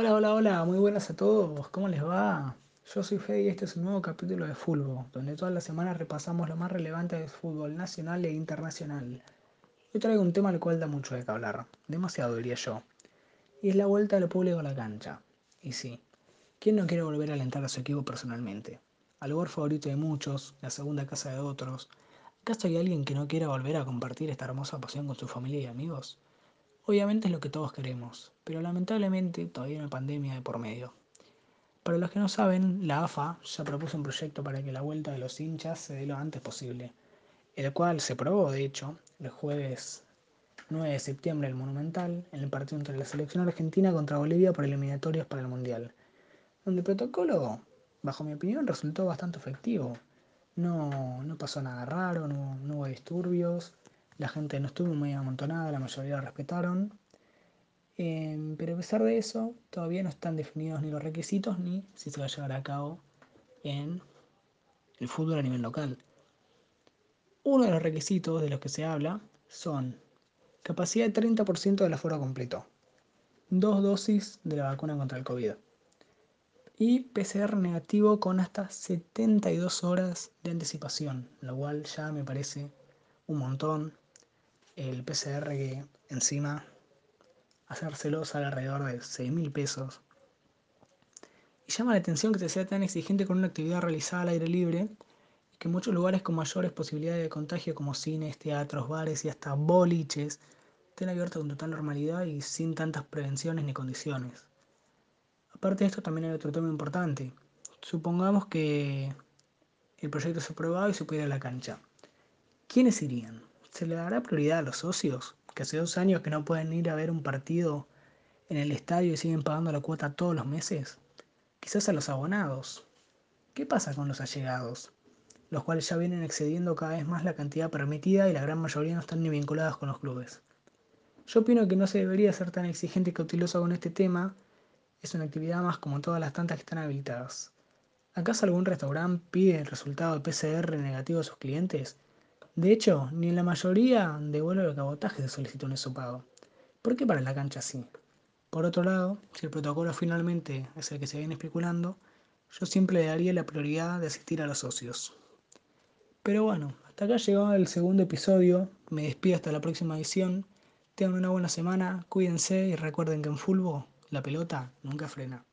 Hola, hola, hola, muy buenas a todos, ¿cómo les va? Yo soy Fede y este es un nuevo capítulo de Fútbol, donde todas las semanas repasamos lo más relevante del fútbol nacional e internacional. Hoy traigo un tema al cual da mucho de qué hablar, demasiado diría yo, y es la vuelta del público a la cancha. Y sí, ¿quién no quiere volver a alentar a su equipo personalmente? Al lugar favorito de muchos, la segunda casa de otros. ¿Acaso hay alguien que no quiera volver a compartir esta hermosa pasión con su familia y amigos? Obviamente es lo que todos queremos, pero lamentablemente todavía hay una pandemia de por medio. Para los que no saben, la AFA ya propuso un proyecto para que la vuelta de los hinchas se dé lo antes posible, el cual se probó, de hecho, el jueves 9 de septiembre el Monumental, en el partido entre la selección argentina contra Bolivia por eliminatorios para el Mundial, donde el protocolo, bajo mi opinión, resultó bastante efectivo. No, no pasó nada raro, no hubo disturbios, la gente no estuvo muy amontonada, la mayoría respetaron. Eh, pero a pesar de eso, todavía no están definidos ni los requisitos ni si se va a llevar a cabo en el fútbol a nivel local. Uno de los requisitos de los que se habla son capacidad de 30% del aforo completo, dos dosis de la vacuna contra el COVID y PCR negativo con hasta 72 horas de anticipación, lo cual ya me parece un montón el PCR que encima hacérselo sale alrededor de 6 mil pesos. Y llama la atención que se sea tan exigente con una actividad realizada al aire libre y que muchos lugares con mayores posibilidades de contagio como cines, teatros, bares y hasta boliches estén abiertos con total normalidad y sin tantas prevenciones ni condiciones. Aparte de esto también hay otro tema importante. Supongamos que el proyecto se aprobado y se pudiera a la cancha. ¿Quiénes irían? ¿Se le dará prioridad a los socios? Que hace dos años que no pueden ir a ver un partido en el estadio y siguen pagando la cuota todos los meses. Quizás a los abonados. ¿Qué pasa con los allegados? Los cuales ya vienen excediendo cada vez más la cantidad permitida y la gran mayoría no están ni vinculados con los clubes. Yo opino que no se debería ser tan exigente y cauteloso con este tema. Es una actividad más como todas las tantas que están habilitadas. ¿Acaso algún restaurante pide el resultado de PCR negativo a sus clientes? De hecho, ni en la mayoría de vuelos de cabotaje se solicita un pago. ¿Por qué para la cancha sí? Por otro lado, si el protocolo finalmente es el que se viene especulando, yo siempre le daría la prioridad de asistir a los socios. Pero bueno, hasta acá llegó el segundo episodio. Me despido hasta la próxima edición. Tengan una buena semana, cuídense y recuerden que en fútbol la pelota nunca frena.